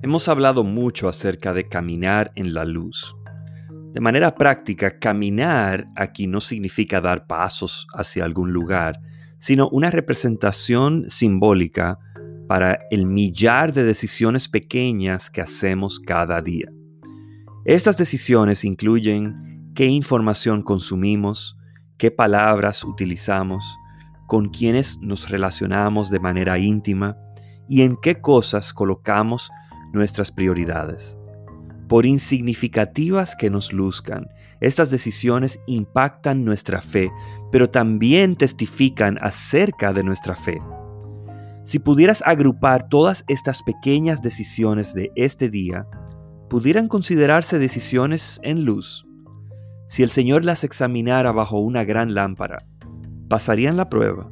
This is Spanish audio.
Hemos hablado mucho acerca de caminar en la luz. De manera práctica, caminar aquí no significa dar pasos hacia algún lugar, sino una representación simbólica para el millar de decisiones pequeñas que hacemos cada día. Estas decisiones incluyen qué información consumimos, qué palabras utilizamos, con quiénes nos relacionamos de manera íntima y en qué cosas colocamos nuestras prioridades. Por insignificativas que nos luzcan, estas decisiones impactan nuestra fe, pero también testifican acerca de nuestra fe. Si pudieras agrupar todas estas pequeñas decisiones de este día, pudieran considerarse decisiones en luz. Si el Señor las examinara bajo una gran lámpara, ¿pasarían la prueba?